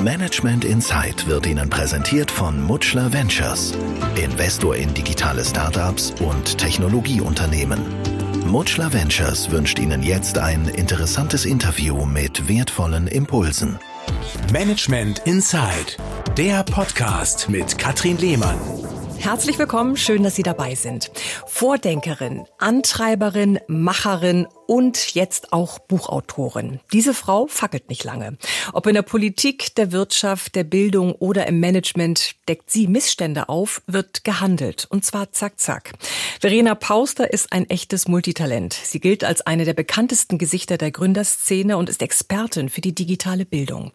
Management Insight wird Ihnen präsentiert von Mutschler Ventures, Investor in digitale Startups und Technologieunternehmen. Mutschler Ventures wünscht Ihnen jetzt ein interessantes Interview mit wertvollen Impulsen. Management Insight, der Podcast mit Katrin Lehmann. Herzlich willkommen, schön, dass Sie dabei sind. Vordenkerin, Antreiberin, Macherin und jetzt auch Buchautorin. Diese Frau fackelt nicht lange. Ob in der Politik, der Wirtschaft, der Bildung oder im Management deckt sie Missstände auf, wird gehandelt. Und zwar zack, zack. Verena Pauster ist ein echtes Multitalent. Sie gilt als eine der bekanntesten Gesichter der Gründerszene und ist Expertin für die digitale Bildung.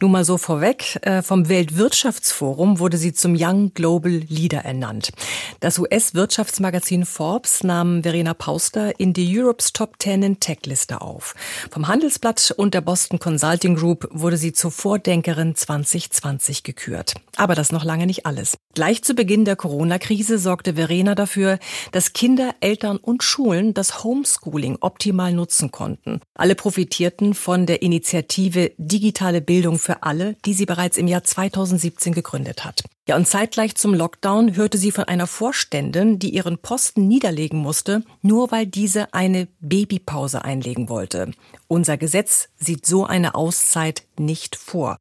Nun mal so vorweg, äh, vom Weltwirtschaftsforum wurde sie zum Young Global Leader ernannt. Das US-Wirtschaftsmagazin Forbes nahm Verena Pauster in die Europe's Top 10 prominenten Tech-Liste auf. Vom Handelsblatt und der Boston Consulting Group wurde sie zur Vordenkerin 2020 gekürt. Aber das noch lange nicht alles. Gleich zu Beginn der Corona-Krise sorgte Verena dafür, dass Kinder, Eltern und Schulen das Homeschooling optimal nutzen konnten. Alle profitierten von der Initiative Digitale Bildung für alle, die sie bereits im Jahr 2017 gegründet hat. Ja, und zeitgleich zum Lockdown hörte sie von einer Vorständin, die ihren Posten niederlegen musste, nur weil diese eine Babypause einlegen wollte. Unser Gesetz sieht so eine Auszeit nicht vor.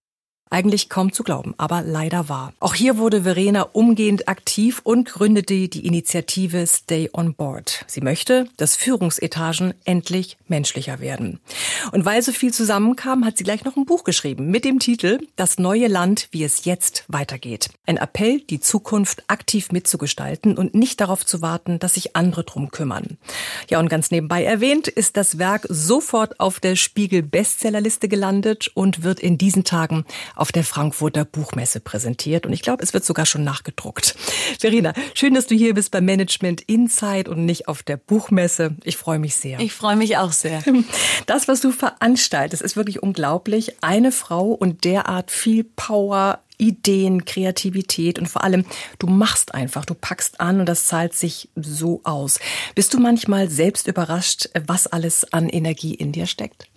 Eigentlich kaum zu glauben, aber leider wahr. Auch hier wurde Verena umgehend aktiv und gründete die Initiative Stay on Board. Sie möchte, dass Führungsetagen endlich menschlicher werden. Und weil so viel zusammenkam, hat sie gleich noch ein Buch geschrieben mit dem Titel Das neue Land, wie es jetzt weitergeht. Ein Appell, die Zukunft aktiv mitzugestalten und nicht darauf zu warten, dass sich andere drum kümmern. Ja, und ganz nebenbei erwähnt ist das Werk sofort auf der Spiegel Bestsellerliste gelandet und wird in diesen Tagen auf der Frankfurter Buchmesse präsentiert. Und ich glaube, es wird sogar schon nachgedruckt. Verena, schön, dass du hier bist beim Management Insight und nicht auf der Buchmesse. Ich freue mich sehr. Ich freue mich auch sehr. Das, was du veranstaltest, ist wirklich unglaublich. Eine Frau und derart viel Power, Ideen, Kreativität und vor allem, du machst einfach, du packst an und das zahlt sich so aus. Bist du manchmal selbst überrascht, was alles an Energie in dir steckt?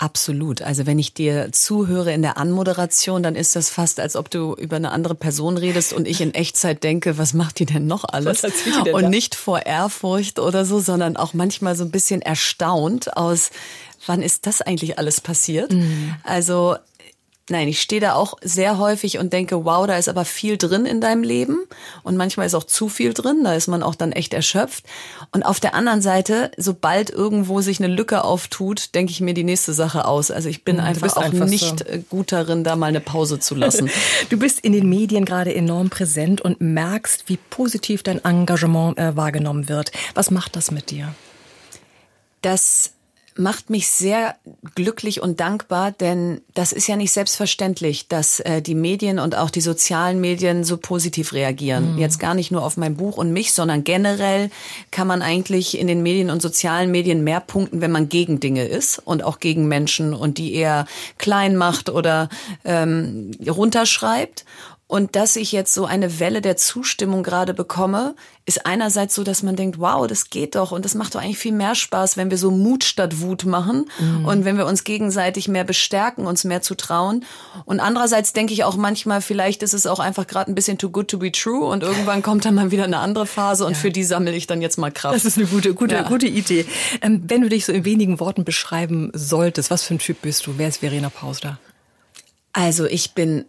Absolut. Also wenn ich dir zuhöre in der Anmoderation, dann ist das fast, als ob du über eine andere Person redest und ich in Echtzeit denke, was macht die denn noch alles? Denn und da? nicht vor Ehrfurcht oder so, sondern auch manchmal so ein bisschen erstaunt aus, wann ist das eigentlich alles passiert? Mhm. Also Nein, ich stehe da auch sehr häufig und denke, wow, da ist aber viel drin in deinem Leben und manchmal ist auch zu viel drin, da ist man auch dann echt erschöpft. Und auf der anderen Seite, sobald irgendwo sich eine Lücke auftut, denke ich mir die nächste Sache aus. Also ich bin mhm, einfach auch einfach nicht so. Äh, gut darin, da mal eine Pause zu lassen. du bist in den Medien gerade enorm präsent und merkst, wie positiv dein Engagement äh, wahrgenommen wird. Was macht das mit dir? Das macht mich sehr glücklich und dankbar, denn das ist ja nicht selbstverständlich, dass äh, die Medien und auch die sozialen Medien so positiv reagieren. Mhm. Jetzt gar nicht nur auf mein Buch und mich, sondern generell kann man eigentlich in den Medien und sozialen Medien mehr punkten, wenn man gegen Dinge ist und auch gegen Menschen und die eher klein macht oder ähm, runterschreibt. Und dass ich jetzt so eine Welle der Zustimmung gerade bekomme, ist einerseits so, dass man denkt, wow, das geht doch und das macht doch eigentlich viel mehr Spaß, wenn wir so Mut statt Wut machen mhm. und wenn wir uns gegenseitig mehr bestärken, uns mehr zu trauen. Und andererseits denke ich auch manchmal, vielleicht ist es auch einfach gerade ein bisschen too good to be true und irgendwann kommt dann mal wieder eine andere Phase und ja. für die sammle ich dann jetzt mal Kraft. Das ist eine gute, gute, ja. gute Idee. Ähm, wenn du dich so in wenigen Worten beschreiben solltest, was für ein Typ bist du? Wer ist Verena Pausler? Also ich bin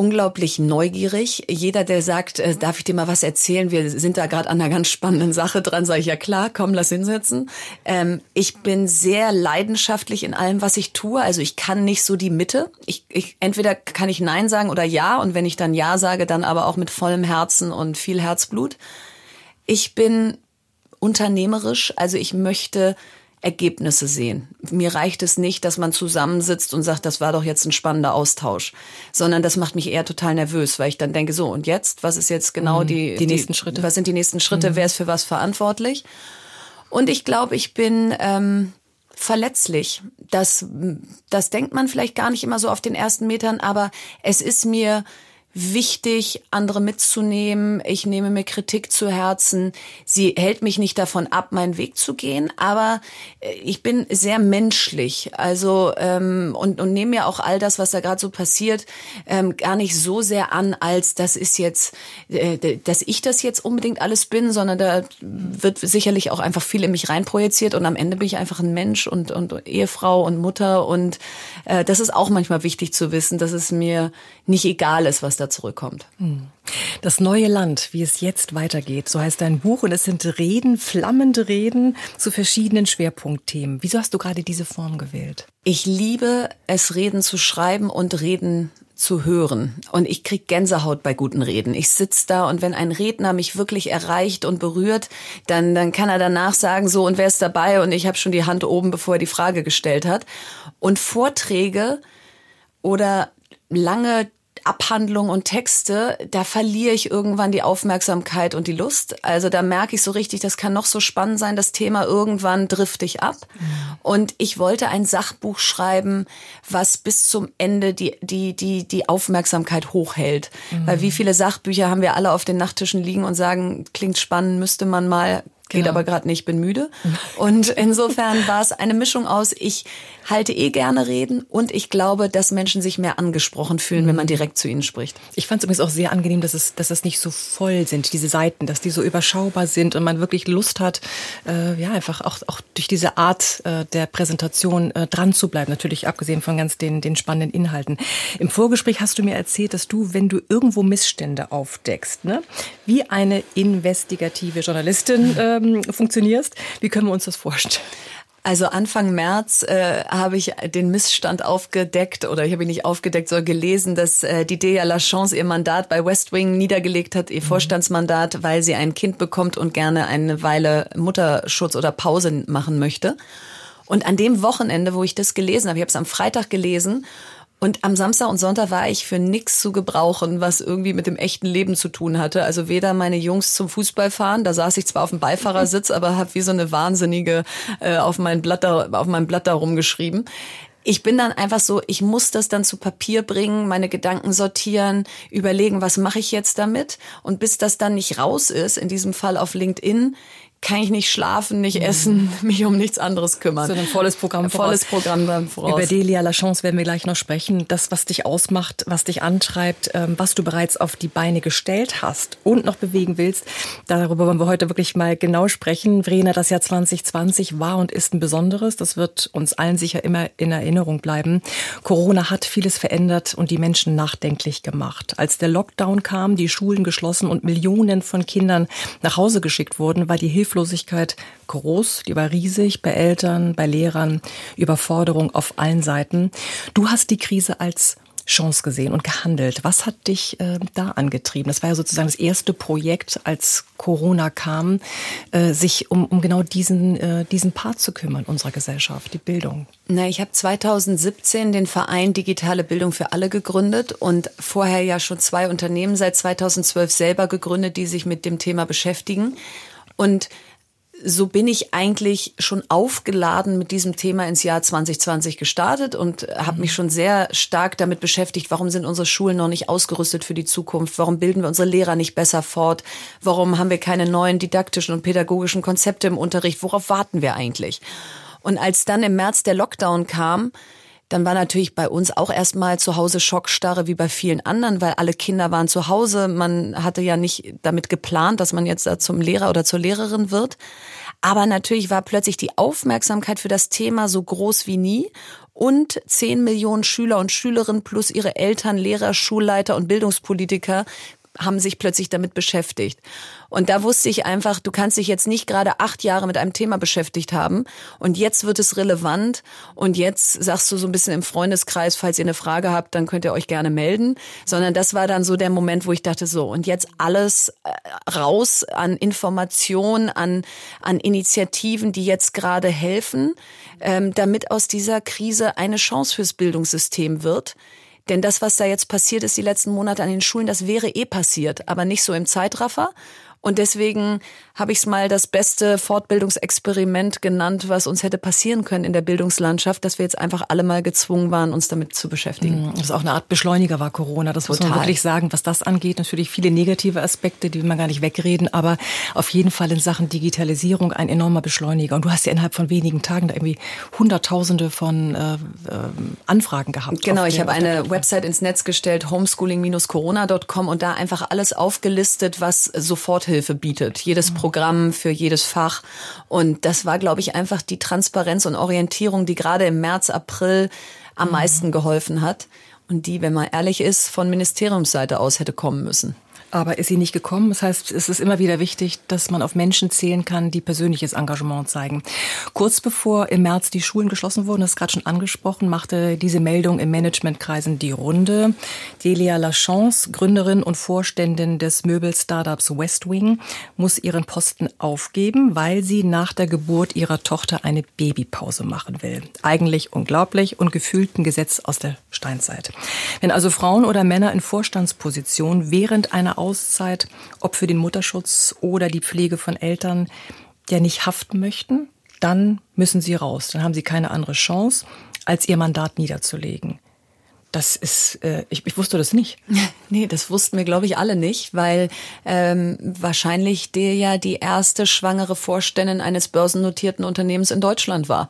unglaublich neugierig. Jeder, der sagt, äh, darf ich dir mal was erzählen? Wir sind da gerade an einer ganz spannenden Sache dran, sage ich ja klar, komm, lass hinsetzen. Ähm, ich bin sehr leidenschaftlich in allem, was ich tue. Also ich kann nicht so die Mitte. Ich, ich entweder kann ich Nein sagen oder Ja und wenn ich dann Ja sage, dann aber auch mit vollem Herzen und viel Herzblut. Ich bin unternehmerisch, also ich möchte Ergebnisse sehen. Mir reicht es nicht, dass man zusammensitzt und sagt, das war doch jetzt ein spannender Austausch, sondern das macht mich eher total nervös, weil ich dann denke, so und jetzt, was ist jetzt genau mhm. die, die nächsten Schritte? Was sind die nächsten Schritte? Mhm. Wer ist für was verantwortlich? Und ich glaube, ich bin ähm, verletzlich. Das, das denkt man vielleicht gar nicht immer so auf den ersten Metern, aber es ist mir wichtig, andere mitzunehmen. Ich nehme mir Kritik zu Herzen. Sie hält mich nicht davon ab, meinen Weg zu gehen, aber äh, ich bin sehr menschlich. Also ähm, und, und nehme mir auch all das, was da gerade so passiert, ähm, gar nicht so sehr an, als das ist jetzt, äh, dass ich das jetzt unbedingt alles bin, sondern da wird sicherlich auch einfach viel in mich reinprojiziert und am Ende bin ich einfach ein Mensch und, und Ehefrau und Mutter und äh, das ist auch manchmal wichtig zu wissen, dass es mir nicht egal ist, was da zurückkommt. Hm. Das neue Land, wie es jetzt weitergeht, so heißt dein Buch und es sind Reden, flammende Reden zu verschiedenen Schwerpunktthemen. Wieso hast du gerade diese Form gewählt? Ich liebe es, Reden zu schreiben und Reden zu hören. Und ich krieg Gänsehaut bei guten Reden. Ich sitz da und wenn ein Redner mich wirklich erreicht und berührt, dann, dann kann er danach sagen, so, und wer ist dabei? Und ich habe schon die Hand oben, bevor er die Frage gestellt hat. Und Vorträge oder lange Abhandlungen und Texte, da verliere ich irgendwann die Aufmerksamkeit und die Lust. Also da merke ich so richtig, das kann noch so spannend sein, das Thema irgendwann drifte ich ab. Und ich wollte ein Sachbuch schreiben, was bis zum Ende die, die, die, die Aufmerksamkeit hochhält. Mhm. Weil wie viele Sachbücher haben wir alle auf den Nachttischen liegen und sagen, klingt spannend, müsste man mal Geht genau. aber gerade nicht, bin müde. Und insofern war es eine Mischung aus, ich halte eh gerne reden und ich glaube, dass Menschen sich mehr angesprochen fühlen, wenn man direkt zu ihnen spricht. Ich fand es übrigens auch sehr angenehm, dass es, dass es nicht so voll sind, diese Seiten, dass die so überschaubar sind und man wirklich Lust hat, äh, ja, einfach auch, auch durch diese Art äh, der Präsentation äh, dran zu bleiben. Natürlich abgesehen von ganz den, den spannenden Inhalten. Im Vorgespräch hast du mir erzählt, dass du, wenn du irgendwo Missstände aufdeckst, ne, wie eine investigative Journalistin, äh, ähm, funktionierst. Wie können wir uns das vorstellen? Also Anfang März äh, habe ich den Missstand aufgedeckt oder ich habe ihn nicht aufgedeckt, sondern gelesen, dass äh, die Dea Lachance ihr Mandat bei West Wing niedergelegt hat, ihr mhm. Vorstandsmandat, weil sie ein Kind bekommt und gerne eine Weile Mutterschutz oder Pause machen möchte. Und an dem Wochenende, wo ich das gelesen habe, ich habe es am Freitag gelesen und am Samstag und Sonntag war ich für nichts zu gebrauchen, was irgendwie mit dem echten Leben zu tun hatte. Also weder meine Jungs zum Fußball fahren, da saß ich zwar auf dem Beifahrersitz, aber habe wie so eine Wahnsinnige äh, auf, mein Blatt da, auf meinem Blatt da rumgeschrieben ich bin dann einfach so, ich muss das dann zu Papier bringen, meine Gedanken sortieren, überlegen, was mache ich jetzt damit? Und bis das dann nicht raus ist, in diesem Fall auf LinkedIn, kann ich nicht schlafen, nicht mhm. essen, mich um nichts anderes kümmern. So ein volles Programm ein Volles Programm dann voraus. Über Delia Lachance werden wir gleich noch sprechen. Das, was dich ausmacht, was dich antreibt, ähm, was du bereits auf die Beine gestellt hast und noch bewegen willst, darüber wollen wir heute wirklich mal genau sprechen. Vrena, das Jahr 2020 war und ist ein besonderes. Das wird uns allen sicher immer in Erinnerung bleiben. Corona hat vieles verändert und die Menschen nachdenklich gemacht. Als der Lockdown kam, die Schulen geschlossen und Millionen von Kindern nach Hause geschickt wurden, war die Hilfe Hilflosigkeit groß, die war riesig bei Eltern, bei Lehrern, Überforderung auf allen Seiten. Du hast die Krise als Chance gesehen und gehandelt. Was hat dich äh, da angetrieben? Das war ja sozusagen das erste Projekt, als Corona kam, äh, sich um, um genau diesen, äh, diesen Part zu kümmern unserer Gesellschaft, die Bildung. Na, ich habe 2017 den Verein Digitale Bildung für alle gegründet und vorher ja schon zwei Unternehmen seit 2012 selber gegründet, die sich mit dem Thema beschäftigen. Und so bin ich eigentlich schon aufgeladen mit diesem Thema ins Jahr 2020 gestartet und habe mich schon sehr stark damit beschäftigt, warum sind unsere Schulen noch nicht ausgerüstet für die Zukunft, warum bilden wir unsere Lehrer nicht besser fort, warum haben wir keine neuen didaktischen und pädagogischen Konzepte im Unterricht, worauf warten wir eigentlich? Und als dann im März der Lockdown kam, dann war natürlich bei uns auch erstmal zu Hause Schockstarre wie bei vielen anderen, weil alle Kinder waren zu Hause. Man hatte ja nicht damit geplant, dass man jetzt da zum Lehrer oder zur Lehrerin wird. Aber natürlich war plötzlich die Aufmerksamkeit für das Thema so groß wie nie und 10 Millionen Schüler und Schülerinnen plus ihre Eltern, Lehrer, Schulleiter und Bildungspolitiker haben sich plötzlich damit beschäftigt. Und da wusste ich einfach, du kannst dich jetzt nicht gerade acht Jahre mit einem Thema beschäftigt haben. Und jetzt wird es relevant. Und jetzt sagst du so ein bisschen im Freundeskreis, falls ihr eine Frage habt, dann könnt ihr euch gerne melden, sondern das war dann so der Moment, wo ich dachte so und jetzt alles äh, raus an Informationen, an, an Initiativen, die jetzt gerade helfen, ähm, damit aus dieser Krise eine Chance fürs Bildungssystem wird denn das, was da jetzt passiert ist die letzten Monate an den Schulen, das wäre eh passiert, aber nicht so im Zeitraffer. Und deswegen habe ich es mal das beste Fortbildungsexperiment genannt, was uns hätte passieren können in der Bildungslandschaft, dass wir jetzt einfach alle mal gezwungen waren, uns damit zu beschäftigen. Mhm. Das ist auch eine Art Beschleuniger war Corona. Das Total. muss man wirklich sagen, was das angeht. Natürlich viele negative Aspekte, die will man gar nicht wegreden, aber auf jeden Fall in Sachen Digitalisierung ein enormer Beschleuniger. Und du hast ja innerhalb von wenigen Tagen da irgendwie Hunderttausende von äh, äh, Anfragen gehabt. Genau, ich habe eine Website ins Netz gestellt, homeschooling-corona.com und da einfach alles aufgelistet, was Soforthilfe bietet. Jedes mhm. Programm für jedes Fach. Und das war, glaube ich, einfach die Transparenz und Orientierung, die gerade im März, April am mhm. meisten geholfen hat. Und die, wenn man ehrlich ist, von Ministeriumsseite aus hätte kommen müssen. Aber ist sie nicht gekommen? Das heißt, es ist immer wieder wichtig, dass man auf Menschen zählen kann, die persönliches Engagement zeigen. Kurz bevor im März die Schulen geschlossen wurden, das ist gerade schon angesprochen, machte diese Meldung im Managementkreisen die Runde. Delia Lachance, Gründerin und Vorständin des Möbel-Startups Westwing, muss ihren Posten aufgeben, weil sie nach der Geburt ihrer Tochter eine Babypause machen will. Eigentlich unglaublich und gefühlt ein Gesetz aus der Steinzeit. Wenn also Frauen oder Männer in Vorstandspositionen während einer Auszeit, ob für den Mutterschutz oder die Pflege von Eltern, ja nicht haften möchten, dann müssen sie raus. Dann haben sie keine andere Chance, als ihr Mandat niederzulegen. Das ist, äh, ich, ich wusste das nicht. Nee, das wussten wir, glaube ich, alle nicht, weil ähm, wahrscheinlich der ja die erste schwangere Vorständin eines börsennotierten Unternehmens in Deutschland war.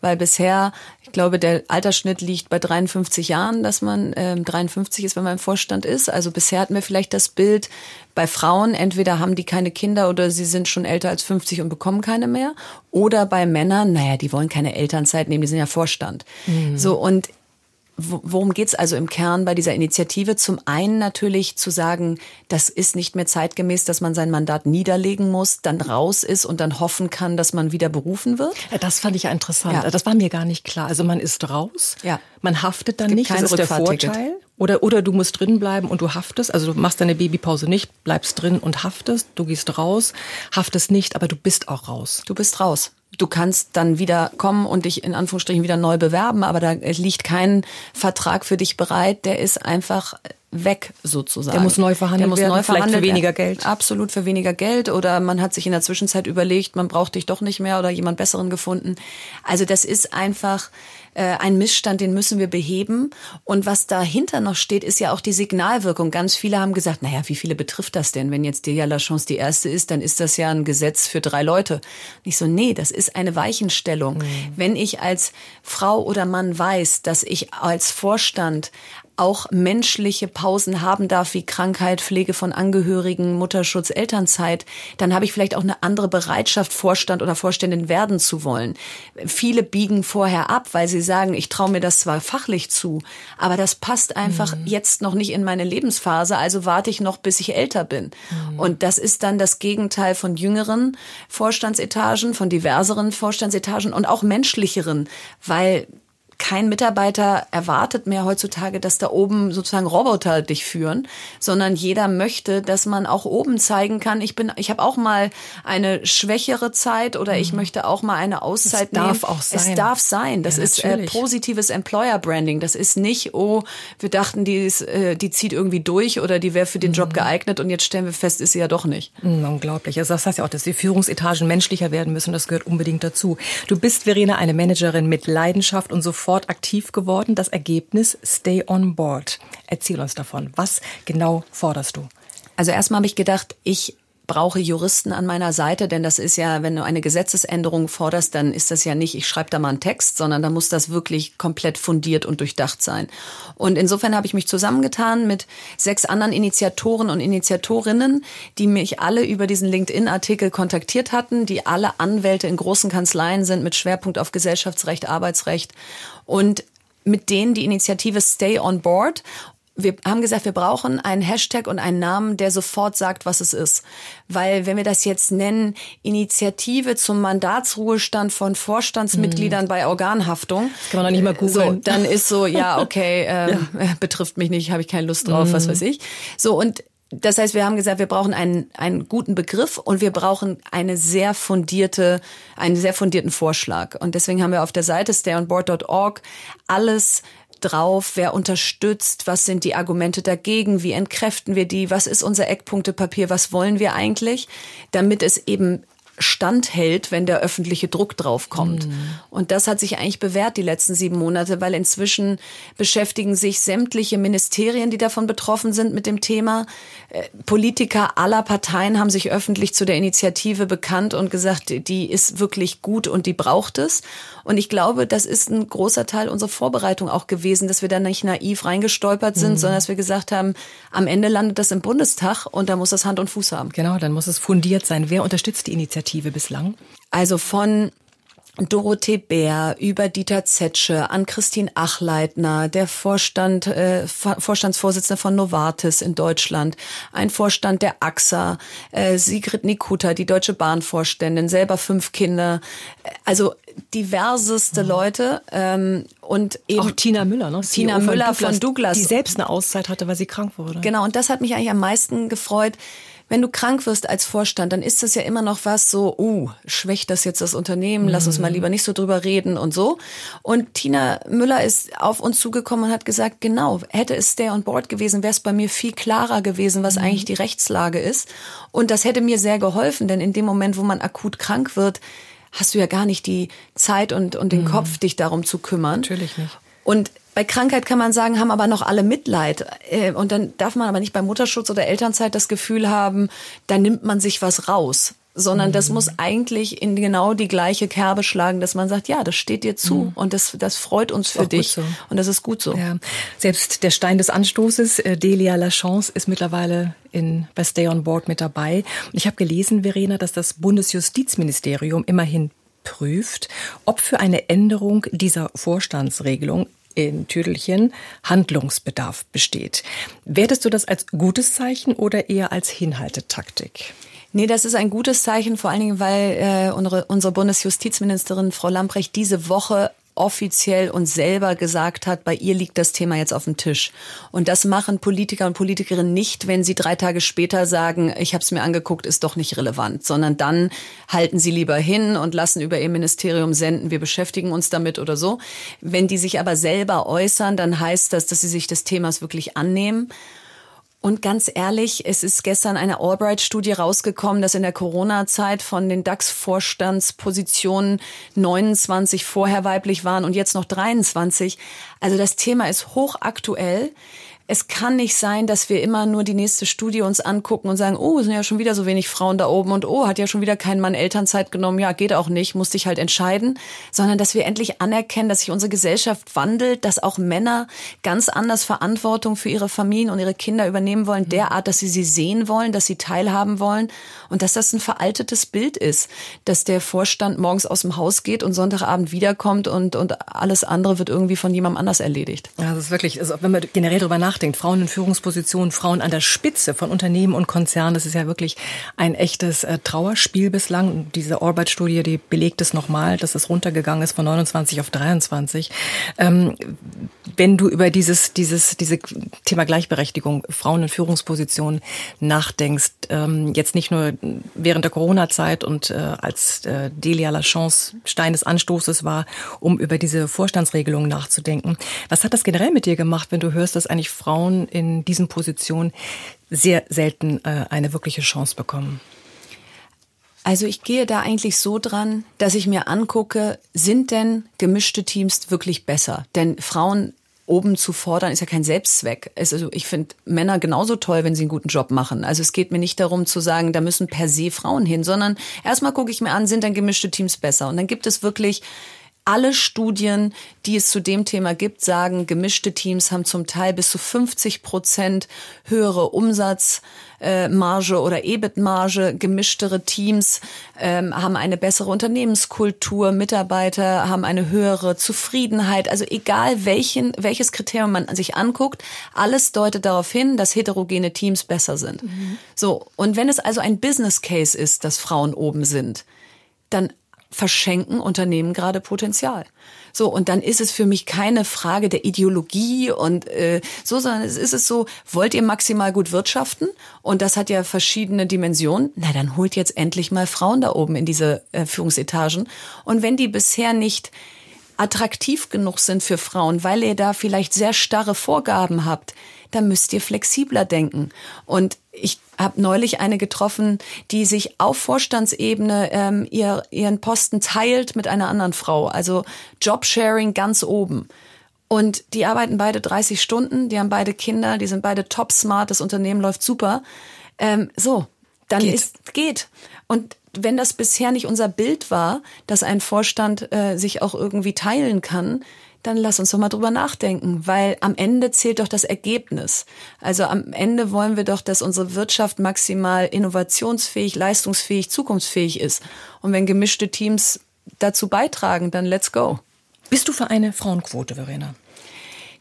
Weil bisher, ich glaube, der Altersschnitt liegt bei 53 Jahren, dass man ähm, 53 ist, wenn man im Vorstand ist. Also bisher hatten wir vielleicht das Bild bei Frauen, entweder haben die keine Kinder oder sie sind schon älter als 50 und bekommen keine mehr. Oder bei Männern, naja, die wollen keine Elternzeit nehmen, die sind ja Vorstand. Mhm. So, und Worum geht's also im Kern bei dieser Initiative? Zum einen natürlich zu sagen, das ist nicht mehr zeitgemäß, dass man sein Mandat niederlegen muss, dann raus ist und dann hoffen kann, dass man wieder berufen wird. Ja, das fand ich ja interessant. Ja. Das war mir gar nicht klar. Also man ist raus, ja. man haftet dann nicht, das ist der Vorteil. Oder, oder du musst drin bleiben und du haftest. Also du machst deine Babypause nicht, bleibst drin und haftest. Du gehst raus, haftest nicht, aber du bist auch raus. Du bist raus. Du kannst dann wieder kommen und dich in Anführungsstrichen wieder neu bewerben, aber da liegt kein Vertrag für dich bereit. Der ist einfach weg sozusagen. Der muss neu verhandelt der muss werden, neu vielleicht für weniger Geld. Absolut für weniger Geld oder man hat sich in der Zwischenzeit überlegt, man braucht dich doch nicht mehr oder jemand besseren gefunden. Also das ist einfach äh, ein Missstand, den müssen wir beheben. Und was dahinter noch steht, ist ja auch die Signalwirkung. Ganz viele haben gesagt, naja, wie viele betrifft das denn? Wenn jetzt Deja Lachance die erste ist, dann ist das ja ein Gesetz für drei Leute. Und ich so, nee, das ist eine Weichenstellung. Mhm. Wenn ich als Frau oder Mann weiß, dass ich als Vorstand auch menschliche Pausen haben darf, wie Krankheit, Pflege von Angehörigen, Mutterschutz, Elternzeit, dann habe ich vielleicht auch eine andere Bereitschaft, Vorstand oder Vorständin werden zu wollen. Viele biegen vorher ab, weil sie sagen, ich traue mir das zwar fachlich zu, aber das passt einfach mhm. jetzt noch nicht in meine Lebensphase, also warte ich noch, bis ich älter bin. Mhm. Und das ist dann das Gegenteil von jüngeren Vorstandsetagen, von diverseren Vorstandsetagen und auch menschlicheren, weil kein Mitarbeiter erwartet mehr heutzutage, dass da oben sozusagen Roboter dich führen, sondern jeder möchte, dass man auch oben zeigen kann, ich bin, ich habe auch mal eine schwächere Zeit oder ich mhm. möchte auch mal eine Auszeit es nehmen. Darf auch sein. Es darf sein. Das ja, ist äh, positives Employer Branding. Das ist nicht, oh, wir dachten, die, ist, äh, die zieht irgendwie durch oder die wäre für den Job mhm. geeignet und jetzt stellen wir fest, ist sie ja doch nicht. Mhm, unglaublich. Also das heißt ja auch, dass die Führungsetagen menschlicher werden müssen. Das gehört unbedingt dazu. Du bist, Verena, eine Managerin mit Leidenschaft und sofort sofort aktiv geworden. Das Ergebnis Stay on Board. Erzähl uns davon. Was genau forderst du? Also erstmal habe ich gedacht, ich brauche Juristen an meiner Seite, denn das ist ja, wenn du eine Gesetzesänderung forderst, dann ist das ja nicht, ich schreibe da mal einen Text, sondern da muss das wirklich komplett fundiert und durchdacht sein. Und insofern habe ich mich zusammengetan mit sechs anderen Initiatoren und Initiatorinnen, die mich alle über diesen LinkedIn-Artikel kontaktiert hatten, die alle Anwälte in großen Kanzleien sind mit Schwerpunkt auf Gesellschaftsrecht, Arbeitsrecht und mit denen die Initiative Stay on Board wir haben gesagt, wir brauchen einen Hashtag und einen Namen, der sofort sagt, was es ist. Weil wenn wir das jetzt nennen, Initiative zum Mandatsruhestand von Vorstandsmitgliedern mhm. bei Organhaftung. Das kann man doch nicht mal googeln. So, dann ist so, ja, okay, ähm, ja. betrifft mich nicht, habe ich keine Lust drauf, mhm. was weiß ich. So, und das heißt, wir haben gesagt, wir brauchen einen, einen guten Begriff und wir brauchen eine sehr fundierte, einen sehr fundierten Vorschlag. Und deswegen haben wir auf der Seite stayonboard.org alles drauf, wer unterstützt, was sind die Argumente dagegen, wie entkräften wir die, was ist unser Eckpunktepapier, was wollen wir eigentlich, damit es eben standhält, wenn der öffentliche Druck drauf kommt. Mhm. Und das hat sich eigentlich bewährt die letzten sieben Monate, weil inzwischen beschäftigen sich sämtliche Ministerien, die davon betroffen sind, mit dem Thema. Äh, Politiker aller Parteien haben sich öffentlich zu der Initiative bekannt und gesagt, die ist wirklich gut und die braucht es. Und ich glaube, das ist ein großer Teil unserer Vorbereitung auch gewesen, dass wir da nicht naiv reingestolpert sind, mhm. sondern dass wir gesagt haben, am Ende landet das im Bundestag und da muss das Hand und Fuß haben. Genau, dann muss es fundiert sein. Wer unterstützt die Initiative bislang? Also von Dorothee Bär, über Dieter Zetsche, an Christine Achleitner, der Vorstand, äh, Vorstandsvorsitzende von Novartis in Deutschland, ein Vorstand der AXA, äh, Sigrid Nikuta, die Deutsche Bahnvorständin, selber fünf Kinder, also diverseste mhm. Leute ähm, und eben auch Tina Müller, ne? Tina CEO Müller von Douglas, von Douglas, die selbst eine Auszeit hatte, weil sie krank wurde. Genau, und das hat mich eigentlich am meisten gefreut wenn du krank wirst als Vorstand, dann ist das ja immer noch was so, uh, schwächt das jetzt das Unternehmen, lass uns mal mhm. lieber nicht so drüber reden und so. Und Tina Müller ist auf uns zugekommen und hat gesagt, genau, hätte es Stay on Board gewesen, wäre es bei mir viel klarer gewesen, was mhm. eigentlich die Rechtslage ist. Und das hätte mir sehr geholfen, denn in dem Moment, wo man akut krank wird, hast du ja gar nicht die Zeit und, und den mhm. Kopf, dich darum zu kümmern. Natürlich nicht. Und bei Krankheit kann man sagen, haben aber noch alle Mitleid. Äh, und dann darf man aber nicht bei Mutterschutz oder Elternzeit das Gefühl haben, da nimmt man sich was raus. Sondern das mhm. muss eigentlich in genau die gleiche Kerbe schlagen, dass man sagt, ja, das steht dir zu mhm. und das, das freut uns für dich. So. Und das ist gut so. Ja. Selbst der Stein des Anstoßes, äh, Delia Lachance, ist mittlerweile in, bei Stay on Board mit dabei. Und ich habe gelesen, Verena, dass das Bundesjustizministerium immerhin prüft, ob für eine Änderung dieser Vorstandsregelung in Tüdelchen Handlungsbedarf besteht. Wertest du das als gutes Zeichen oder eher als Hinhaltetaktik? Nee, das ist ein gutes Zeichen, vor allen Dingen, weil äh, unsere, unsere Bundesjustizministerin Frau Lamprecht diese Woche offiziell und selber gesagt hat, bei ihr liegt das Thema jetzt auf dem Tisch. Und das machen Politiker und Politikerinnen nicht, wenn sie drei Tage später sagen, ich habe es mir angeguckt, ist doch nicht relevant, sondern dann halten sie lieber hin und lassen über ihr Ministerium senden, wir beschäftigen uns damit oder so. Wenn die sich aber selber äußern, dann heißt das, dass sie sich des Themas wirklich annehmen. Und ganz ehrlich, es ist gestern eine Albright-Studie rausgekommen, dass in der Corona-Zeit von den DAX-Vorstandspositionen 29 vorher weiblich waren und jetzt noch 23. Also das Thema ist hochaktuell es kann nicht sein, dass wir immer nur die nächste Studie uns angucken und sagen, oh, es sind ja schon wieder so wenig Frauen da oben und oh, hat ja schon wieder kein Mann Elternzeit genommen, ja, geht auch nicht, musste ich halt entscheiden, sondern dass wir endlich anerkennen, dass sich unsere Gesellschaft wandelt, dass auch Männer ganz anders Verantwortung für ihre Familien und ihre Kinder übernehmen wollen, derart, dass sie sie sehen wollen, dass sie teilhaben wollen und dass das ein veraltetes Bild ist, dass der Vorstand morgens aus dem Haus geht und Sonntagabend wiederkommt und, und alles andere wird irgendwie von jemandem anders erledigt. Ja, das ist wirklich, also wenn man generell darüber nachdenkt, nachdenkt, Frauen in Führungspositionen, Frauen an der Spitze von Unternehmen und Konzernen, das ist ja wirklich ein echtes äh, Trauerspiel bislang. Diese Orbit-Studie, die belegt es nochmal, dass es runtergegangen ist von 29 auf 23. Ähm, wenn du über dieses, dieses, diese Thema Gleichberechtigung, Frauen in Führungspositionen nachdenkst, ähm, jetzt nicht nur während der Corona-Zeit und äh, als äh, Delia Lachance Stein des Anstoßes war, um über diese Vorstandsregelungen nachzudenken. Was hat das generell mit dir gemacht, wenn du hörst, dass eigentlich Frauen in diesen Positionen sehr selten äh, eine wirkliche Chance bekommen? Also ich gehe da eigentlich so dran, dass ich mir angucke, sind denn gemischte Teams wirklich besser? Denn Frauen oben zu fordern, ist ja kein Selbstzweck. Also ich finde Männer genauso toll, wenn sie einen guten Job machen. Also es geht mir nicht darum zu sagen, da müssen per se Frauen hin, sondern erstmal gucke ich mir an, sind dann gemischte Teams besser? Und dann gibt es wirklich alle Studien, die es zu dem Thema gibt, sagen, gemischte Teams haben zum Teil bis zu 50 Prozent höhere Umsatzmarge oder EBIT-Marge. Gemischtere Teams ähm, haben eine bessere Unternehmenskultur, Mitarbeiter haben eine höhere Zufriedenheit. Also egal welchen, welches Kriterium man sich anguckt, alles deutet darauf hin, dass heterogene Teams besser sind. Mhm. So. Und wenn es also ein Business Case ist, dass Frauen oben sind, dann verschenken Unternehmen gerade Potenzial. So, und dann ist es für mich keine Frage der Ideologie und äh, so, sondern es ist es so, wollt ihr maximal gut wirtschaften? Und das hat ja verschiedene Dimensionen. Na, dann holt jetzt endlich mal Frauen da oben in diese äh, Führungsetagen. Und wenn die bisher nicht attraktiv genug sind für Frauen, weil ihr da vielleicht sehr starre Vorgaben habt, dann müsst ihr flexibler denken. Und ich habe neulich eine getroffen, die sich auf Vorstandsebene ähm, ihr, ihren Posten teilt mit einer anderen Frau. Also Jobsharing ganz oben. Und die arbeiten beide 30 Stunden, die haben beide Kinder, die sind beide top smart, das Unternehmen läuft super. Ähm, so, dann geht. ist geht. Und wenn das bisher nicht unser Bild war, dass ein Vorstand äh, sich auch irgendwie teilen kann, dann lass uns doch mal drüber nachdenken, weil am Ende zählt doch das Ergebnis. Also am Ende wollen wir doch, dass unsere Wirtschaft maximal innovationsfähig, leistungsfähig, zukunftsfähig ist. Und wenn gemischte Teams dazu beitragen, dann let's go. Bist du für eine Frauenquote, Verena?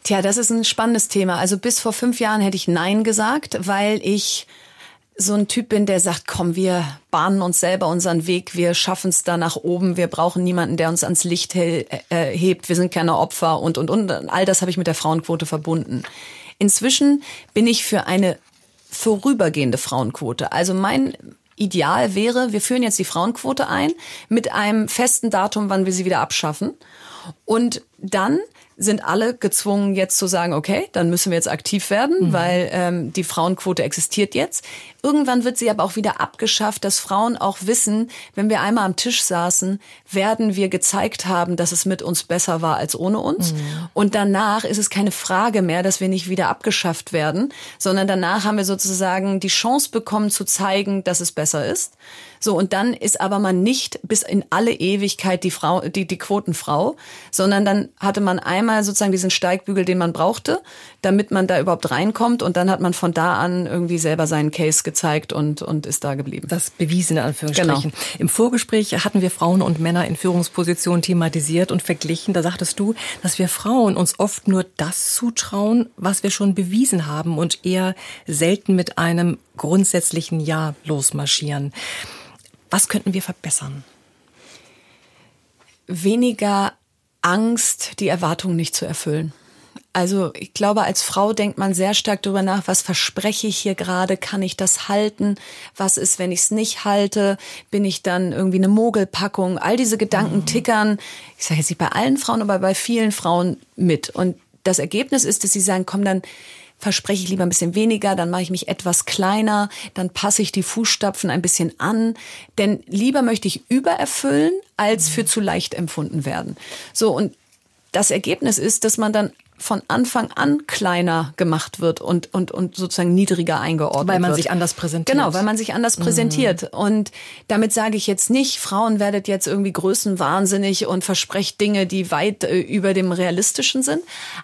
Tja, das ist ein spannendes Thema. Also bis vor fünf Jahren hätte ich Nein gesagt, weil ich so ein Typ bin, der sagt, komm, wir bahnen uns selber unseren Weg, wir schaffen es da nach oben, wir brauchen niemanden, der uns ans Licht he äh, hebt, wir sind keine Opfer und, und, und. All das habe ich mit der Frauenquote verbunden. Inzwischen bin ich für eine vorübergehende Frauenquote. Also mein Ideal wäre, wir führen jetzt die Frauenquote ein mit einem festen Datum, wann wir sie wieder abschaffen. Und dann sind alle gezwungen, jetzt zu sagen, okay, dann müssen wir jetzt aktiv werden, mhm. weil ähm, die Frauenquote existiert jetzt. Irgendwann wird sie aber auch wieder abgeschafft, dass Frauen auch wissen, wenn wir einmal am Tisch saßen, werden wir gezeigt haben, dass es mit uns besser war als ohne uns. Mhm. Und danach ist es keine Frage mehr, dass wir nicht wieder abgeschafft werden, sondern danach haben wir sozusagen die Chance bekommen zu zeigen, dass es besser ist. So, und dann ist aber man nicht bis in alle Ewigkeit die Frau, die, die Quotenfrau, sondern dann hatte man einmal sozusagen diesen Steigbügel, den man brauchte, damit man da überhaupt reinkommt und dann hat man von da an irgendwie selber seinen Case gezeigt und, und ist da geblieben. Das bewiesene Anführungsstrichen. Genau. Im Vorgespräch hatten wir Frauen und Männer in Führungspositionen thematisiert und verglichen. Da sagtest du, dass wir Frauen uns oft nur das zutrauen, was wir schon bewiesen haben und eher selten mit einem grundsätzlichen Ja losmarschieren. Was könnten wir verbessern? Weniger Angst, die Erwartungen nicht zu erfüllen. Also ich glaube, als Frau denkt man sehr stark darüber nach, was verspreche ich hier gerade, kann ich das halten, was ist, wenn ich es nicht halte, bin ich dann irgendwie eine Mogelpackung, all diese Gedanken mhm. tickern, ich sage jetzt nicht bei allen Frauen, aber bei vielen Frauen mit. Und das Ergebnis ist, dass sie sagen, komm dann, verspreche ich lieber ein bisschen weniger, dann mache ich mich etwas kleiner, dann passe ich die Fußstapfen ein bisschen an. Denn lieber möchte ich übererfüllen, als für zu leicht empfunden werden. So, und das Ergebnis ist, dass man dann von Anfang an kleiner gemacht wird und, und, und sozusagen niedriger eingeordnet wird. Weil man wird. sich anders präsentiert. Genau, weil man sich anders mhm. präsentiert. Und damit sage ich jetzt nicht, Frauen werdet jetzt irgendwie größenwahnsinnig und versprecht Dinge, die weit äh, über dem Realistischen sind.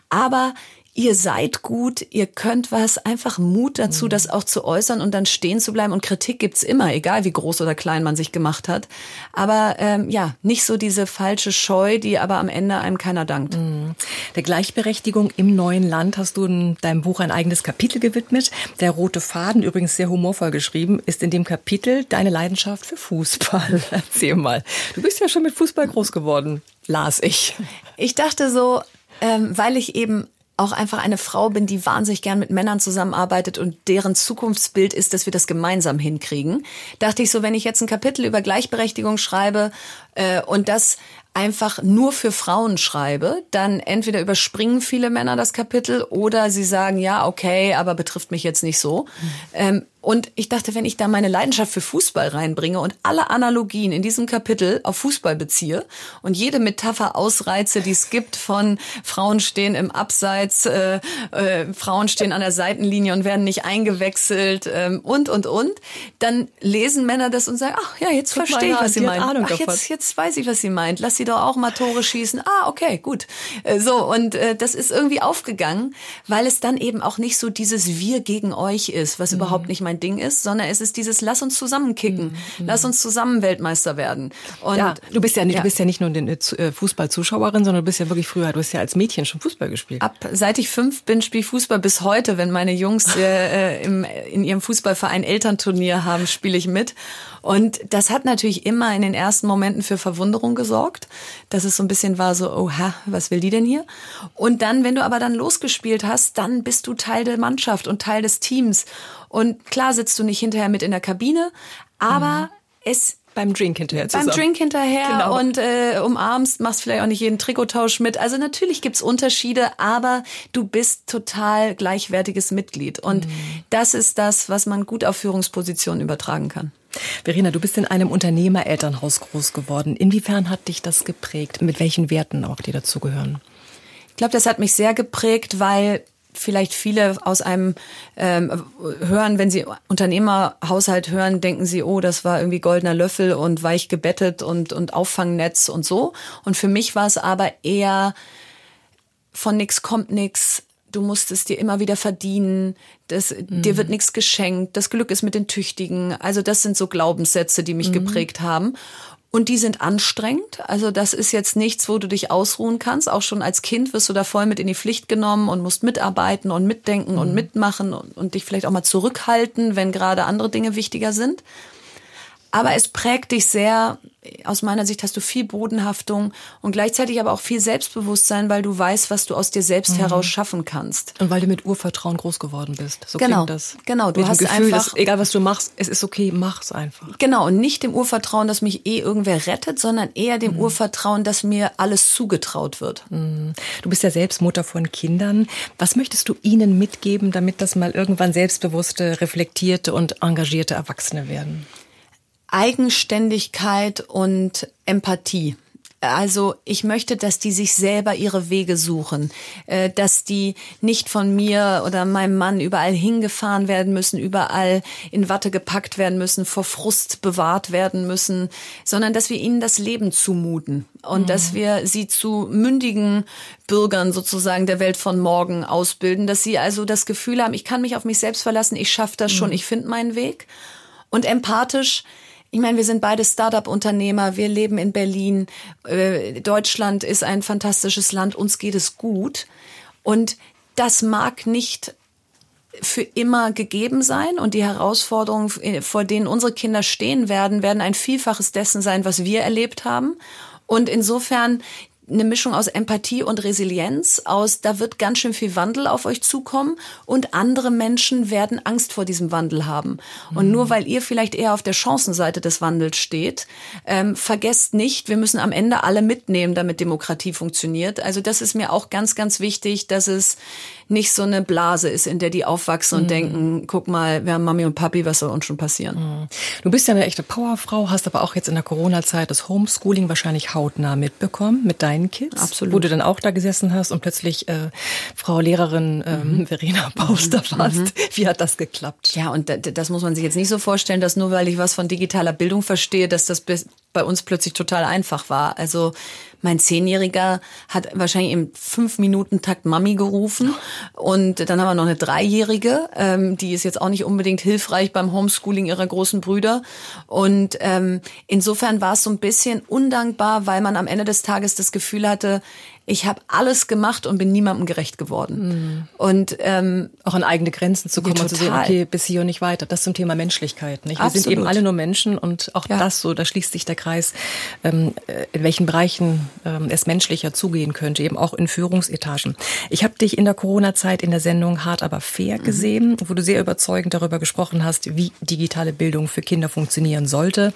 Aber ihr seid gut, ihr könnt was, einfach Mut dazu, mhm. das auch zu äußern und dann stehen zu bleiben. Und Kritik gibt's immer, egal wie groß oder klein man sich gemacht hat. Aber ähm, ja, nicht so diese falsche Scheu, die aber am Ende einem keiner dankt. Mhm. Der Gleichberechtigung im neuen Land hast du in deinem Buch ein eigenes Kapitel gewidmet. Der rote Faden, übrigens sehr humorvoll geschrieben, ist in dem Kapitel deine Leidenschaft für Fußball. Erzähl mal. Du bist ja schon mit Fußball groß geworden, las ich. Ich dachte so, ähm, weil ich eben auch einfach eine Frau bin, die wahnsinnig gern mit Männern zusammenarbeitet und deren Zukunftsbild ist, dass wir das gemeinsam hinkriegen. Dachte ich so, wenn ich jetzt ein Kapitel über Gleichberechtigung schreibe äh, und das einfach nur für Frauen schreibe, dann entweder überspringen viele Männer das Kapitel oder sie sagen, ja, okay, aber betrifft mich jetzt nicht so. Ähm, und ich dachte, wenn ich da meine Leidenschaft für Fußball reinbringe und alle Analogien in diesem Kapitel auf Fußball beziehe und jede Metapher ausreize, die es gibt von Frauen stehen im Abseits, äh, äh, Frauen stehen an der Seitenlinie und werden nicht eingewechselt ähm, und, und, und, dann lesen Männer das und sagen, ach ja, jetzt verstehe ich, was sie meint. Ach, jetzt, jetzt weiß ich, was sie meint. Lass sie doch auch mal Tore schießen. Ah, okay, gut. Äh, so, und äh, das ist irgendwie aufgegangen, weil es dann eben auch nicht so dieses Wir gegen euch ist, was mhm. überhaupt nicht mein Ding ist, sondern es ist dieses Lass uns zusammenkicken, mhm. lass uns zusammen Weltmeister werden. Und ja, du bist ja, nicht, ja. du bist ja nicht nur eine äh, Fußballzuschauerin, sondern du bist ja wirklich früher, du hast ja als Mädchen schon Fußball gespielt. Ab seit ich fünf bin, spiele ich Fußball bis heute. Wenn meine Jungs äh, im, in ihrem Fußballverein Elternturnier haben, spiele ich mit. Und das hat natürlich immer in den ersten Momenten für Verwunderung gesorgt, dass es so ein bisschen war so, oha, was will die denn hier? Und dann, wenn du aber dann losgespielt hast, dann bist du Teil der Mannschaft und Teil des Teams. Und klar sitzt du nicht hinterher mit in der Kabine, aber mhm. es beim Drink hinterher zusammen. Beim Drink hinterher genau. und äh, umarmst, machst vielleicht auch nicht jeden Trikottausch mit. Also natürlich gibt's Unterschiede, aber du bist total gleichwertiges Mitglied. Und mhm. das ist das, was man gut auf Führungspositionen übertragen kann. Verena, du bist in einem Unternehmerelternhaus groß geworden. Inwiefern hat dich das geprägt? Mit welchen Werten auch die dazugehören? Ich glaube, das hat mich sehr geprägt, weil vielleicht viele aus einem ähm, hören, wenn sie Unternehmerhaushalt hören, denken sie, oh, das war irgendwie goldener Löffel und weich gebettet und, und Auffangnetz und so. Und für mich war es aber eher von nix kommt nix, du musst es dir immer wieder verdienen, das, mhm. dir wird nichts geschenkt, das Glück ist mit den Tüchtigen. Also das sind so Glaubenssätze, die mich mhm. geprägt haben. Und die sind anstrengend. Also das ist jetzt nichts, wo du dich ausruhen kannst. Auch schon als Kind wirst du da voll mit in die Pflicht genommen und musst mitarbeiten und mitdenken mhm. und mitmachen und, und dich vielleicht auch mal zurückhalten, wenn gerade andere Dinge wichtiger sind. Aber es prägt dich sehr. Aus meiner Sicht hast du viel Bodenhaftung und gleichzeitig aber auch viel Selbstbewusstsein, weil du weißt, was du aus dir selbst mhm. heraus schaffen kannst. Und weil du mit Urvertrauen groß geworden bist. So genau, das. Genau, du mit hast Gefühl, einfach, dass, egal was du machst, es ist okay, mach's einfach. Genau, und nicht dem Urvertrauen, dass mich eh irgendwer rettet, sondern eher dem mhm. Urvertrauen, dass mir alles zugetraut wird. Mhm. Du bist ja selbst Mutter von Kindern. Was möchtest du ihnen mitgeben, damit das mal irgendwann selbstbewusste, reflektierte und engagierte Erwachsene werden? Eigenständigkeit und Empathie. Also ich möchte, dass die sich selber ihre Wege suchen, äh, dass die nicht von mir oder meinem Mann überall hingefahren werden müssen, überall in Watte gepackt werden müssen, vor Frust bewahrt werden müssen, sondern dass wir ihnen das Leben zumuten und mhm. dass wir sie zu mündigen Bürgern sozusagen der Welt von morgen ausbilden, dass sie also das Gefühl haben, ich kann mich auf mich selbst verlassen, ich schaffe das schon, mhm. ich finde meinen Weg und empathisch ich meine, wir sind beide Start-up-Unternehmer, wir leben in Berlin, äh, Deutschland ist ein fantastisches Land, uns geht es gut. Und das mag nicht für immer gegeben sein und die Herausforderungen, äh, vor denen unsere Kinder stehen werden, werden ein Vielfaches dessen sein, was wir erlebt haben. Und insofern eine Mischung aus Empathie und Resilienz, aus da wird ganz schön viel Wandel auf euch zukommen und andere Menschen werden Angst vor diesem Wandel haben. Und mhm. nur weil ihr vielleicht eher auf der Chancenseite des Wandels steht, ähm, vergesst nicht, wir müssen am Ende alle mitnehmen, damit Demokratie funktioniert. Also das ist mir auch ganz, ganz wichtig, dass es nicht so eine Blase ist, in der die aufwachsen und mhm. denken, guck mal, wir haben Mami und Papi, was soll uns schon passieren? Mhm. Du bist ja eine echte Powerfrau, hast aber auch jetzt in der Corona-Zeit das Homeschooling wahrscheinlich hautnah mitbekommen mit deinen Kids. Absolut. Wo du dann auch da gesessen hast und plötzlich äh, Frau Lehrerin ähm, mhm. Verena Pauster mhm. warst. Mhm. Wie hat das geklappt? Ja, und das muss man sich jetzt nicht so vorstellen, dass nur weil ich was von digitaler Bildung verstehe, dass das bei uns plötzlich total einfach war. Also mein Zehnjähriger hat wahrscheinlich im fünf Minuten Takt Mami gerufen und dann haben wir noch eine Dreijährige, ähm, die ist jetzt auch nicht unbedingt hilfreich beim Homeschooling ihrer großen Brüder und ähm, insofern war es so ein bisschen undankbar, weil man am Ende des Tages das Gefühl hatte, ich habe alles gemacht und bin niemandem gerecht geworden. Mhm. Und ähm, auch an eigene Grenzen zu kommen ja, und zu sehen, okay, bis hier und nicht weiter. Das zum Thema Menschlichkeit. Nicht? Wir Absolut. sind eben alle nur Menschen und auch ja. das so, da schließt sich der Kreis, ähm, äh, in welchen Bereichen ähm, es menschlicher zugehen könnte, eben auch in Führungsetagen. Ich habe dich in der Corona-Zeit in der Sendung Hart aber fair mhm. gesehen, wo du sehr überzeugend darüber gesprochen hast, wie digitale Bildung für Kinder funktionieren sollte.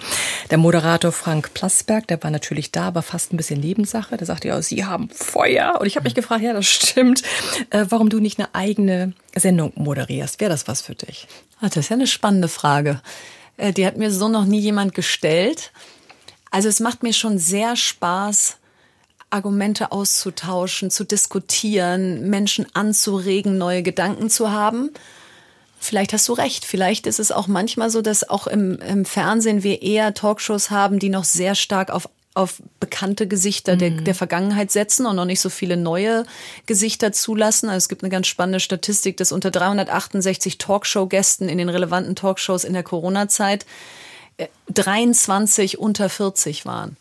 Der Moderator Frank Plasberg, der war natürlich da, aber fast ein bisschen Nebensache. Der sagte ja, Sie haben Feuer. Und ich habe mich gefragt, ja, das stimmt, äh, warum du nicht eine eigene Sendung moderierst. Wäre das was für dich? Ach, das ist ja eine spannende Frage. Äh, die hat mir so noch nie jemand gestellt. Also es macht mir schon sehr Spaß, Argumente auszutauschen, zu diskutieren, Menschen anzuregen, neue Gedanken zu haben. Vielleicht hast du recht. Vielleicht ist es auch manchmal so, dass auch im, im Fernsehen wir eher Talkshows haben, die noch sehr stark auf auf bekannte Gesichter der, mhm. der Vergangenheit setzen und noch nicht so viele neue Gesichter zulassen. Also es gibt eine ganz spannende Statistik, dass unter 368 Talkshow-Gästen in den relevanten Talkshows in der Corona-Zeit 23 äh, unter 40 waren.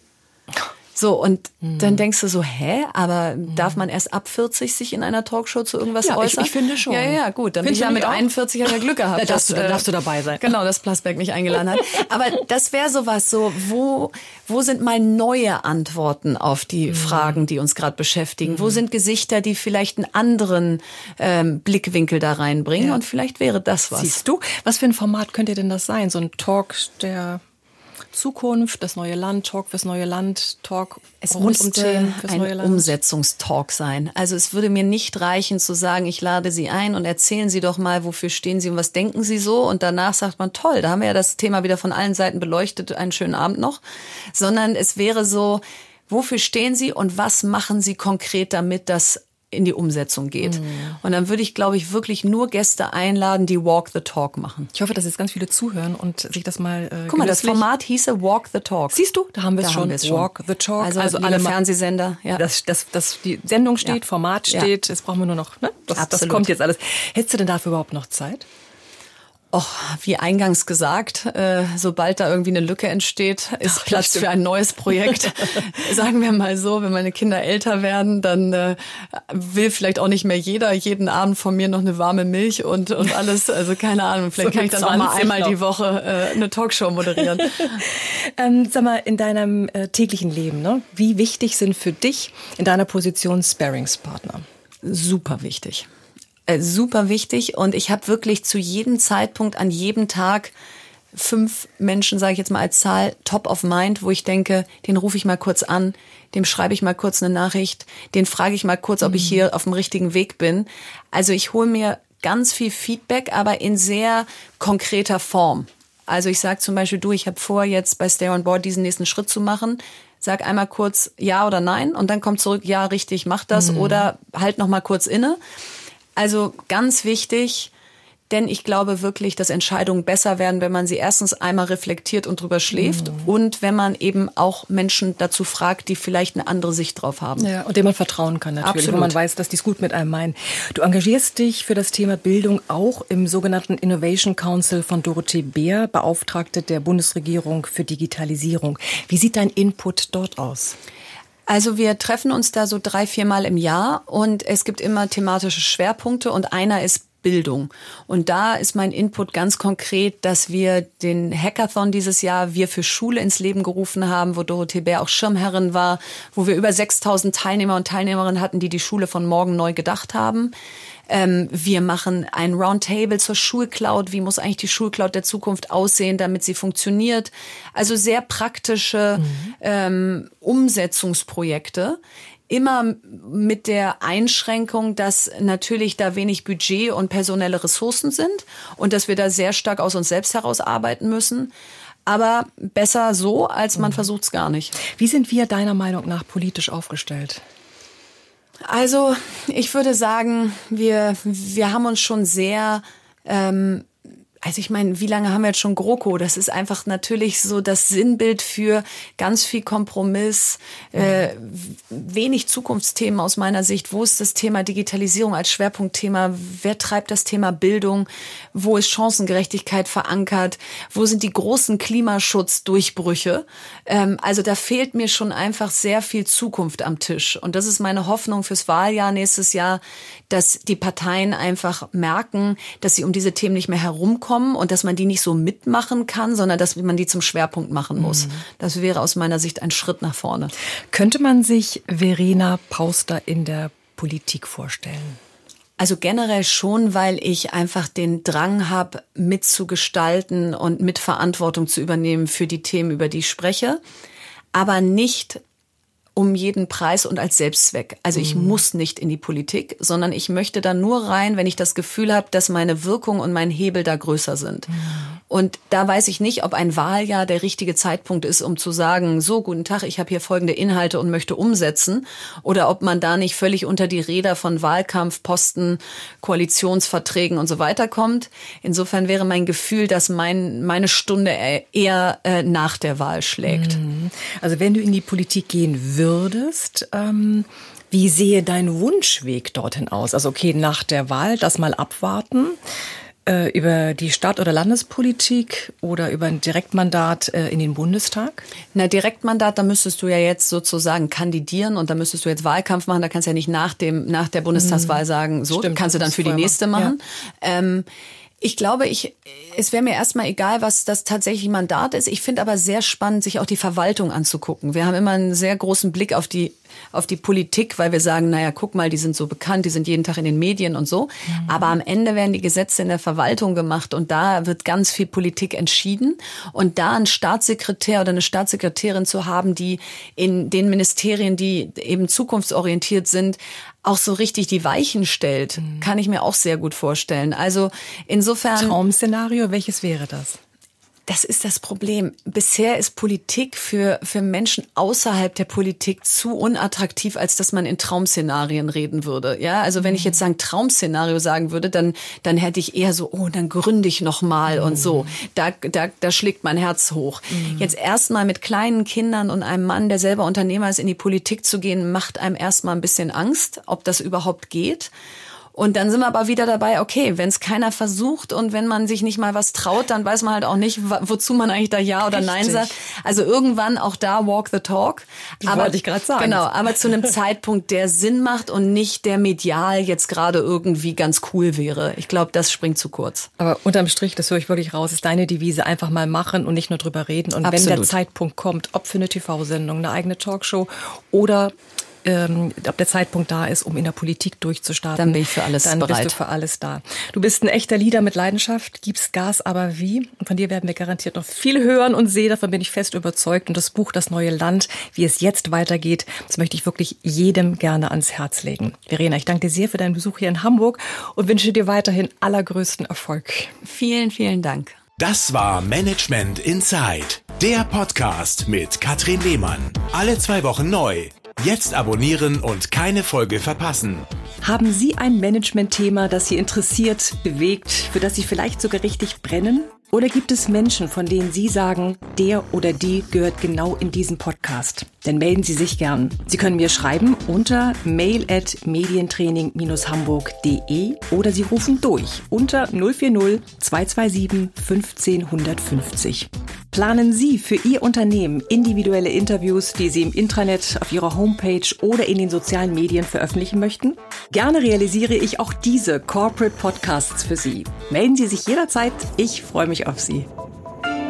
So, und mhm. dann denkst du so, hä, aber mhm. darf man erst ab 40 sich in einer Talkshow zu irgendwas ja, äußern? Ich, ich finde schon. Ja, ja, gut. Dann bin ich ja mit auch? 41 ja Glück gehabt. da darfst, dass, du, darfst du dabei sein. Genau, dass Plasberg mich eingeladen hat. Aber das wäre sowas so, wo, wo sind mal neue Antworten auf die mhm. Fragen, die uns gerade beschäftigen? Wo mhm. sind Gesichter, die vielleicht einen anderen ähm, Blickwinkel da reinbringen? Ja. Und vielleicht wäre das was. Siehst du, was für ein Format könnte denn das sein? So ein Talk, der Zukunft, das neue Land, Talk fürs neue Land, Talk es rund um Themen fürs ein neue Land. Umsetzungstalk sein. Also es würde mir nicht reichen zu sagen, ich lade Sie ein und erzählen Sie doch mal, wofür stehen Sie und was denken Sie so? Und danach sagt man, toll, da haben wir ja das Thema wieder von allen Seiten beleuchtet, einen schönen Abend noch. Sondern es wäre so, wofür stehen Sie und was machen Sie konkret, damit das in die Umsetzung geht. Mhm. Und dann würde ich, glaube ich, wirklich nur Gäste einladen, die Walk the Talk machen. Ich hoffe, dass jetzt ganz viele zuhören und sich das mal. Äh, Guck mal, das Format hieße Walk the Talk. Siehst du, da haben wir es schon. Walk the Talk. Also, also alle Fernsehsender. Ja. Das, das, das, die Sendung steht, ja. Format steht. Ja. Jetzt brauchen wir nur noch. Ne? Das, das kommt jetzt alles. Hättest du denn dafür überhaupt noch Zeit? Och, wie eingangs gesagt, äh, sobald da irgendwie eine Lücke entsteht, ist Ach, Platz für ein neues Projekt. Sagen wir mal so, wenn meine Kinder älter werden, dann äh, will vielleicht auch nicht mehr jeder jeden Abend von mir noch eine warme Milch und, und alles. Also keine Ahnung, vielleicht so kann ich dann auch mal einmal noch. die Woche äh, eine Talkshow moderieren. ähm, sag mal, in deinem äh, täglichen Leben, ne? wie wichtig sind für dich in deiner Position Sparingspartner? Super wichtig. Äh, super wichtig und ich habe wirklich zu jedem Zeitpunkt an jedem Tag fünf Menschen, sage ich jetzt mal als Zahl, top of mind, wo ich denke, den rufe ich mal kurz an, dem schreibe ich mal kurz eine Nachricht, den frage ich mal kurz, ob ich mhm. hier auf dem richtigen Weg bin. Also ich hole mir ganz viel Feedback, aber in sehr konkreter Form. Also ich sage zum Beispiel, du, ich habe vor, jetzt bei Stay on Board diesen nächsten Schritt zu machen. Sag einmal kurz ja oder nein und dann kommt zurück, ja, richtig, mach das mhm. oder halt noch mal kurz inne. Also ganz wichtig, denn ich glaube wirklich, dass Entscheidungen besser werden, wenn man sie erstens einmal reflektiert und drüber schläft mhm. und wenn man eben auch Menschen dazu fragt, die vielleicht eine andere Sicht drauf haben. Ja, und dem man vertrauen kann natürlich, Absolut. wo man weiß, dass die es gut mit einem meinen. Du engagierst dich für das Thema Bildung auch im sogenannten Innovation Council von Dorothee Beer, Beauftragte der Bundesregierung für Digitalisierung. Wie sieht dein Input dort aus? Also wir treffen uns da so drei, viermal im Jahr und es gibt immer thematische Schwerpunkte und einer ist Bildung. Und da ist mein Input ganz konkret, dass wir den Hackathon dieses Jahr wir für Schule ins Leben gerufen haben, wo Dorothee Bär auch Schirmherrin war, wo wir über 6000 Teilnehmer und Teilnehmerinnen hatten, die die Schule von morgen neu gedacht haben. Ähm, wir machen ein Roundtable zur Schulcloud. Wie muss eigentlich die Schulcloud der Zukunft aussehen, damit sie funktioniert? Also sehr praktische mhm. ähm, Umsetzungsprojekte immer mit der Einschränkung, dass natürlich da wenig Budget und personelle Ressourcen sind und dass wir da sehr stark aus uns selbst heraus arbeiten müssen. Aber besser so, als man mhm. versucht es gar nicht. Wie sind wir deiner Meinung nach politisch aufgestellt? Also ich würde sagen, wir, wir haben uns schon sehr ähm, also ich meine, wie lange haben wir jetzt schon GroKo? Das ist einfach natürlich so das Sinnbild für ganz viel Kompromiss, äh, wenig Zukunftsthemen aus meiner Sicht. Wo ist das Thema Digitalisierung als Schwerpunktthema? Wer treibt das Thema Bildung? Wo ist Chancengerechtigkeit verankert? Wo sind die großen Klimaschutzdurchbrüche? Ähm, also da fehlt mir schon einfach sehr viel Zukunft am Tisch. Und das ist meine Hoffnung fürs Wahljahr nächstes Jahr, dass die Parteien einfach merken, dass sie um diese Themen nicht mehr herumkommen und dass man die nicht so mitmachen kann, sondern dass man die zum Schwerpunkt machen muss. Mhm. Das wäre aus meiner Sicht ein Schritt nach vorne. Könnte man sich Verena Pauster in der Politik vorstellen? Also generell schon, weil ich einfach den Drang habe, mitzugestalten und Mitverantwortung zu übernehmen für die Themen, über die ich spreche. Aber nicht um jeden Preis und als Selbstzweck. Also ich mhm. muss nicht in die Politik, sondern ich möchte da nur rein, wenn ich das Gefühl habe, dass meine Wirkung und mein Hebel da größer sind. Mhm. Und da weiß ich nicht, ob ein Wahljahr der richtige Zeitpunkt ist, um zu sagen, so guten Tag, ich habe hier folgende Inhalte und möchte umsetzen, oder ob man da nicht völlig unter die Räder von Wahlkampf, Posten, Koalitionsverträgen und so weiter kommt. Insofern wäre mein Gefühl, dass mein, meine Stunde eher äh, nach der Wahl schlägt. Mhm. Also wenn du in die Politik gehen würdest, würdest, ähm, wie sehe dein Wunschweg dorthin aus? Also okay, nach der Wahl das mal abwarten äh, über die Stadt- oder Landespolitik oder über ein Direktmandat äh, in den Bundestag? Na, Direktmandat, da müsstest du ja jetzt sozusagen kandidieren und da müsstest du jetzt Wahlkampf machen. Da kannst du ja nicht nach dem nach der Bundestagswahl mhm. sagen, so Stimmt, kannst du dann für die nächste machen. Ja. Ähm, ich glaube, ich, es wäre mir erstmal egal, was das tatsächlich Mandat ist. Ich finde aber sehr spannend, sich auch die Verwaltung anzugucken. Wir haben immer einen sehr großen Blick auf die auf die Politik, weil wir sagen, naja, guck mal, die sind so bekannt, die sind jeden Tag in den Medien und so. Mhm. Aber am Ende werden die Gesetze in der Verwaltung gemacht und da wird ganz viel Politik entschieden. Und da einen Staatssekretär oder eine Staatssekretärin zu haben, die in den Ministerien, die eben zukunftsorientiert sind, auch so richtig die Weichen stellt, mhm. kann ich mir auch sehr gut vorstellen. Also insofern. Traum-Szenario, welches wäre das? Das ist das Problem. Bisher ist Politik für, für Menschen außerhalb der Politik zu unattraktiv, als dass man in Traumszenarien reden würde. Ja, also wenn ich jetzt sagen Traumszenario sagen würde, dann, dann hätte ich eher so, oh, dann gründe ich noch mal mhm. und so. Da, da, da schlägt mein Herz hoch. Mhm. Jetzt erstmal mit kleinen Kindern und einem Mann, der selber Unternehmer ist, in die Politik zu gehen, macht einem erstmal ein bisschen Angst, ob das überhaupt geht. Und dann sind wir aber wieder dabei, okay, wenn es keiner versucht und wenn man sich nicht mal was traut, dann weiß man halt auch nicht, wozu man eigentlich da Ja oder Richtig. Nein sagt. Also irgendwann auch da walk the talk. Das aber, wollte ich gerade sagen. Genau, aber zu einem Zeitpunkt, der Sinn macht und nicht der medial jetzt gerade irgendwie ganz cool wäre. Ich glaube, das springt zu kurz. Aber unterm Strich, das höre ich wirklich raus, ist deine Devise einfach mal machen und nicht nur drüber reden. Und Absolut. wenn der Zeitpunkt kommt, ob für eine TV-Sendung, eine eigene Talkshow oder ähm, ob der Zeitpunkt da ist, um in der Politik durchzustarten. Dann bin ich für alles dann bereit. Dann bist du für alles da. Du bist ein echter Leader mit Leidenschaft, gibst Gas, aber wie? Und von dir werden wir garantiert noch viel hören und sehen. Davon bin ich fest überzeugt. Und das Buch Das neue Land, wie es jetzt weitergeht, das möchte ich wirklich jedem gerne ans Herz legen. Verena, ich danke dir sehr für deinen Besuch hier in Hamburg und wünsche dir weiterhin allergrößten Erfolg. Vielen, vielen Dank. Das war Management Inside, der Podcast mit Katrin Lehmann. Alle zwei Wochen neu Jetzt abonnieren und keine Folge verpassen. Haben Sie ein Management-Thema, das Sie interessiert, bewegt, für das Sie vielleicht sogar richtig brennen? Oder gibt es Menschen, von denen Sie sagen, der oder die gehört genau in diesen Podcast? Dann melden Sie sich gern. Sie können mir schreiben unter mail at medientraining-hamburg.de oder Sie rufen durch unter 040 227 15 150. Planen Sie für Ihr Unternehmen individuelle Interviews, die Sie im Intranet, auf Ihrer Homepage oder in den sozialen Medien veröffentlichen möchten? Gerne realisiere ich auch diese Corporate Podcasts für Sie. Melden Sie sich jederzeit. Ich freue mich auf Sie.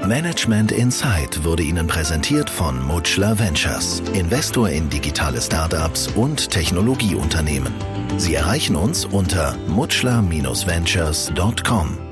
Management Insight wurde Ihnen präsentiert von Mutschler Ventures, Investor in digitale Startups und Technologieunternehmen. Sie erreichen uns unter mutschler-ventures.com.